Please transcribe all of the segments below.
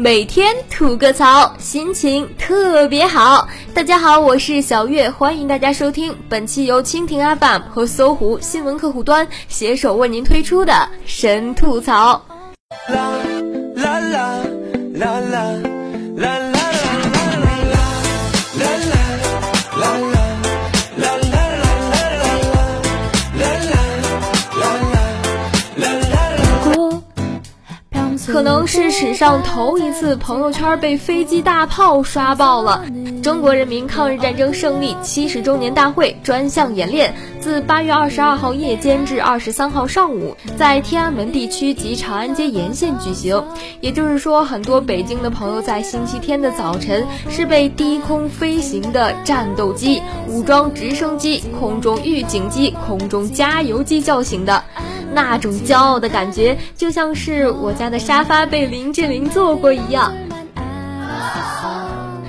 每天吐个槽，心情特别好。大家好，我是小月，欢迎大家收听本期由蜻蜓 FM 和搜狐新闻客户端携手为您推出的神吐槽。啦啦啦啦啦啦可能是史上头一次，朋友圈被飞机大炮刷爆了。中国人民抗日战争胜利七十周年大会专项演练自八月二十二号夜间至二十三号上午，在天安门地区及长安街沿线举行。也就是说，很多北京的朋友在星期天的早晨是被低空飞行的战斗机、武装直升机、空中预警机、空中加油机叫醒的。那种骄傲的感觉，就像是我家的沙发被林志玲坐过一样。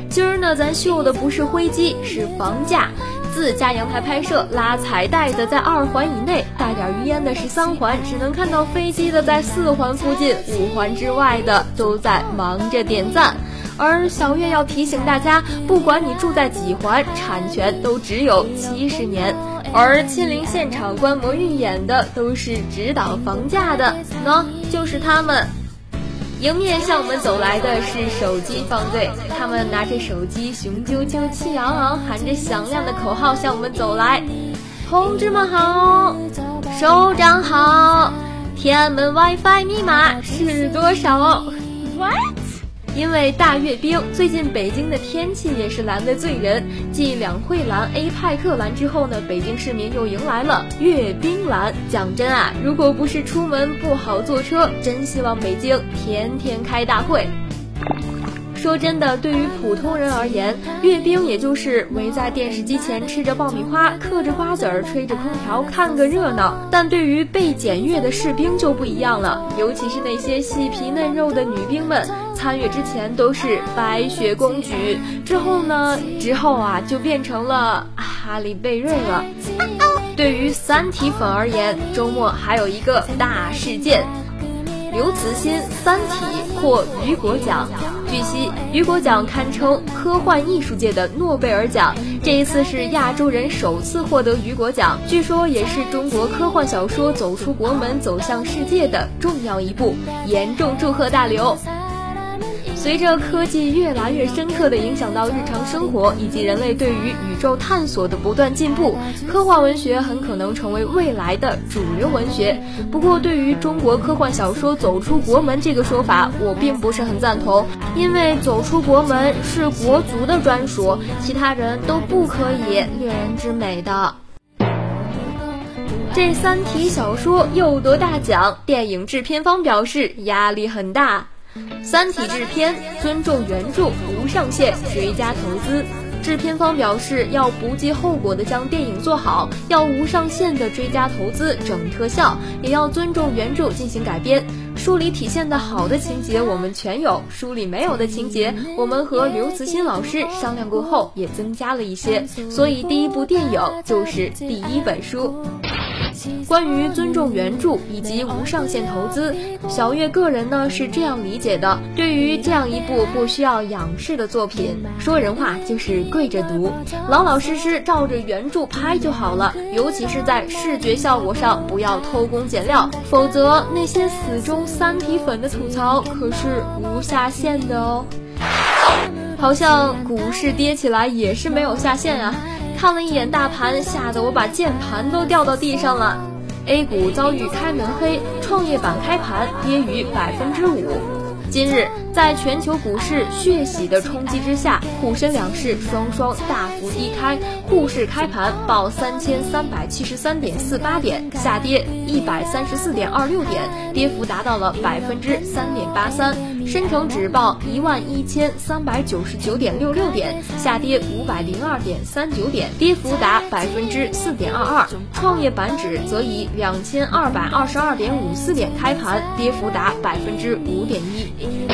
今儿呢，咱秀的不是飞机，是房价。自家阳台拍摄拉彩带的在二环以内，带点余烟的是三环，只能看到飞机的在四环附近，五环之外的都在忙着点赞。而小月要提醒大家，不管你住在几环，产权都只有七十年。而亲临现场观摩预演的都是指导房价的，喏，就是他们。迎面向我们走来的是手机方队，他们拿着手机，雄赳赳、气昂昂，喊着响亮的口号向我们走来。同志们好，首长好，天安门 WiFi 密码是多少？What？因为大阅兵，最近北京的天气也是蓝得醉人。继两会蓝、A 派克蓝之后呢，北京市民又迎来了阅兵蓝。讲真啊，如果不是出门不好坐车，真希望北京天天开大会。说真的，对于普通人而言，阅兵也就是围在电视机前吃着爆米花、嗑着瓜子儿、吹着空调看个热闹。但对于被检阅的士兵就不一样了，尤其是那些细皮嫩肉的女兵们，参阅之前都是白雪公举，之后呢，之后啊就变成了哈利贝瑞了。对于三体粉而言，周末还有一个大事件。刘慈欣《三体》获雨果奖。据悉，雨果奖堪称科幻艺术界的诺贝尔奖，这一次是亚洲人首次获得雨果奖，据说也是中国科幻小说走出国门、走向世界的重要一步。严重祝贺大刘！随着科技越来越深刻地影响到日常生活，以及人类对于宇宙探索的不断进步，科幻文学很可能成为未来的主流文学。不过，对于中国科幻小说走出国门这个说法，我并不是很赞同，因为走出国门是国足的专属，其他人都不可以掠人之美的。这三体小说又得大奖，电影制片方表示压力很大。三体制片尊重原著，无上限追加投资。制片方表示要不计后果的将电影做好，要无上限的追加投资整特效，也要尊重原著进行改编。书里体现的好的情节我们全有，书里没有的情节，我们和刘慈欣老师商量过后也增加了一些。所以第一部电影就是第一本书。关于尊重原著以及无上限投资，小月个人呢是这样理解的：对于这样一部不需要仰视的作品，说人话就是跪着读，老老实实照着原著拍就好了。尤其是在视觉效果上，不要偷工减料，否则那些死忠三体粉的吐槽可是无下限的哦。好像股市跌起来也是没有下限啊。看了一眼大盘，吓得我把键盘都掉到地上了。A 股遭遇开门黑，创业板开盘跌逾百分之五。今日。在全球股市血洗的冲击之下，沪深两市双双大幅低开。沪市开盘报三千三百七十三点四八点，下跌一百三十四点二六点，跌幅达到了百分之三点八三。深成指报一万一千三百九十九点六六点，下跌五百零二点三九点，跌幅达百分之四点二二。创业板指则以两千二百二十二点五四点开盘，跌幅达百分之五点一。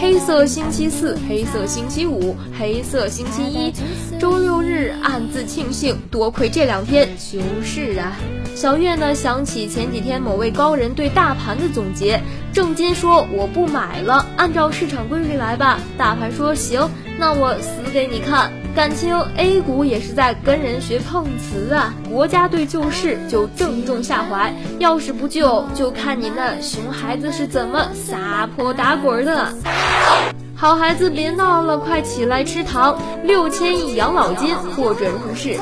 黑色星期四，黑色星期五，黑色星期一，周六日暗自庆幸，多亏这两天休市啊。小月呢想起前几天某位高人对大盘的总结，郑金说我不买了，按照市场规律来吧。大盘说行，那我死给你看。感情 A 股也是在跟人学碰瓷啊！国家队救市就正中下怀，要是不救，就看你那熊孩子是怎么撒泼打滚的。好孩子别闹了，快起来吃糖！六千亿养老金获准入市。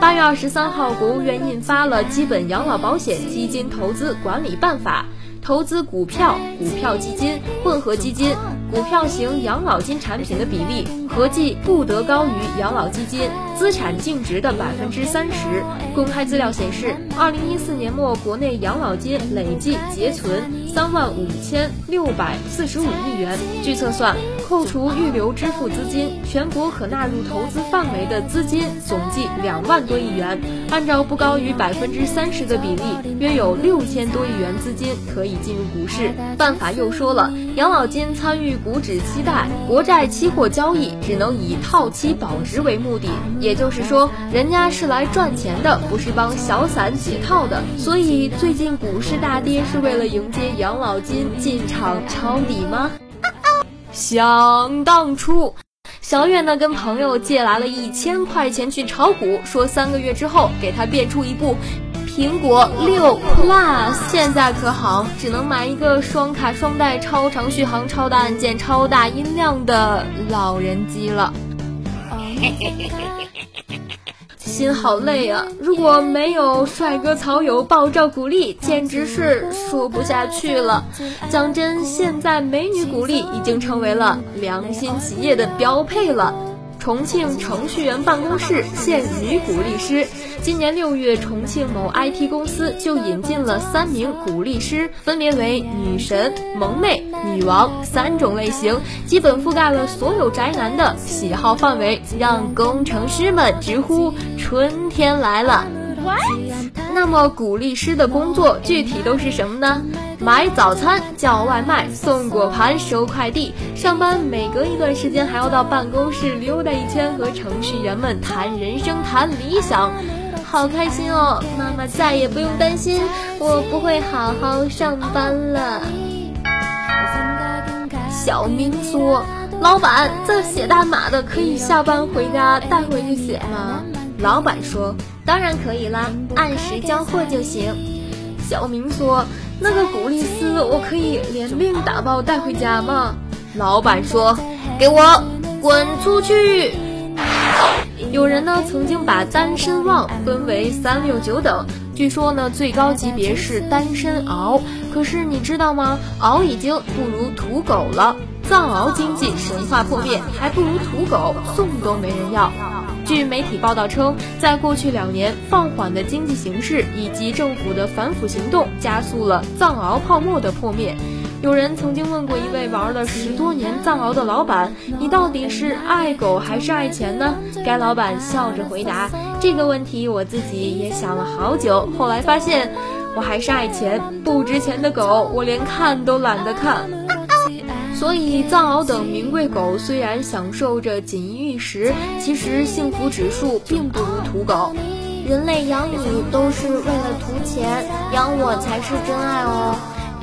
八月二十三号，国务院印发了《基本养老保险基金投资管理办法》。投资股票、股票基金、混合基金、股票型养老金产品的比例合计不得高于养老基金资产净值的百分之三十。公开资料显示，二零一四年末国内养老金累计结存三万五千六百四十五亿元。据测算，扣除预留支付资金，全国可纳入投资范围的资金总计两万多亿元。按照不高于百分之三十的比例，约有六千多亿元资金可以。进入股市，办法又说了，养老金参与股指期贷、国债期货交易，只能以套期保值为目的。也就是说，人家是来赚钱的，不是帮小散解套的。所以最近股市大跌，是为了迎接养老金进场抄底吗？想当初，小月呢跟朋友借来了一千块钱去炒股，说三个月之后给他变出一部。苹果六 Plus 现在可好，只能买一个双卡双待、超长续航、超大按键、超大音量的老人机了。心好累啊！如果没有帅哥草友爆照鼓励，简直是说不下去了。讲真，现在美女鼓励已经成为了良心企业的标配了。重庆程序员办公室现女鼓励师。今年六月，重庆某 IT 公司就引进了三名鼓励师，分别为女神、萌妹、女王三种类型，基本覆盖了所有宅男的喜好范围，让工程师们直呼春天来了。那么，鼓励师的工作具体都是什么呢？买早餐、叫外卖、送果盘、收快递。上班每隔一段时间还要到办公室溜达一圈，和程序员们谈人生、谈理想，好开心哦！妈妈再也不用担心我不会好好上班了。小明说：“老板，这写代码的可以下班回家带回去写吗？”老板说：“当然可以啦，按时交货就行。”小明说：“那个古力斯，我可以连命打包带回家吗？”老板说：“给我滚出去！”有人呢曾经把单身旺分为三六九等，据说呢最高级别是单身獒。可是你知道吗？獒已经不如土狗了，藏獒经济神话破灭，还不如土狗，送都没人要。据媒体报道称，在过去两年，放缓的经济形势以及政府的反腐行动，加速了藏獒泡沫的破灭。有人曾经问过一位玩了十多年藏獒的老板：“你到底是爱狗还是爱钱呢？”该老板笑着回答：“这个问题我自己也想了好久，后来发现，我还是爱钱。不值钱的狗，我连看都懒得看。”所以，藏獒等名贵狗虽然享受着锦衣玉食，其实幸福指数并不如土狗。人类养你都是为了图钱，养我才是真爱哦。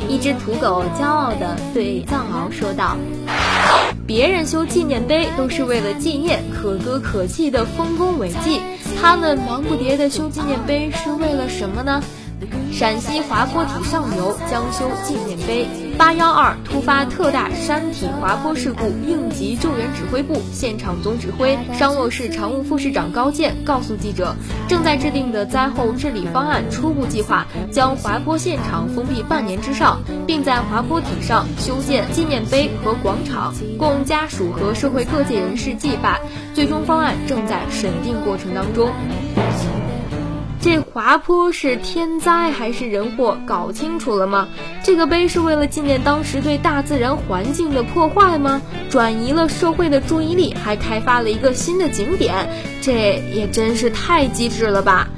一只土狗骄傲地对藏獒说道：“别人修纪念碑都是为了纪念可歌可泣的丰功伟绩，他们忙不迭地修纪念碑是为了什么呢？”陕西滑坡体上游将修纪念碑。八幺二突发特大山体滑坡事故应急救援指挥部现场总指挥商洛市常务副市长高健告诉记者，正在制定的灾后治理方案初步计划将滑坡现场封闭半年之上，并在滑坡体上修建纪念碑和广场，供家属和社会各界人士祭拜。最终方案正在审定过程当中。这滑坡是天灾还是人祸？搞清楚了吗？这个碑是为了纪念当时对大自然环境的破坏吗？转移了社会的注意力，还开发了一个新的景点，这也真是太机智了吧！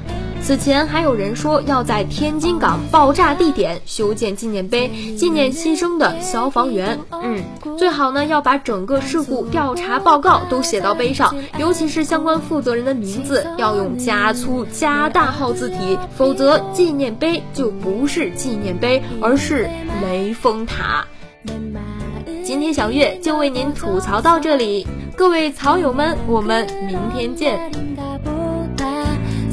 此前还有人说要在天津港爆炸地点修建纪念碑，纪念牺牲的消防员。嗯，最好呢要把整个事故调查报告都写到碑上，尤其是相关负责人的名字要用加粗加大号字体，否则纪念碑就不是纪念碑，而是雷峰塔。今天小月就为您吐槽到这里，各位草友们，我们明天见。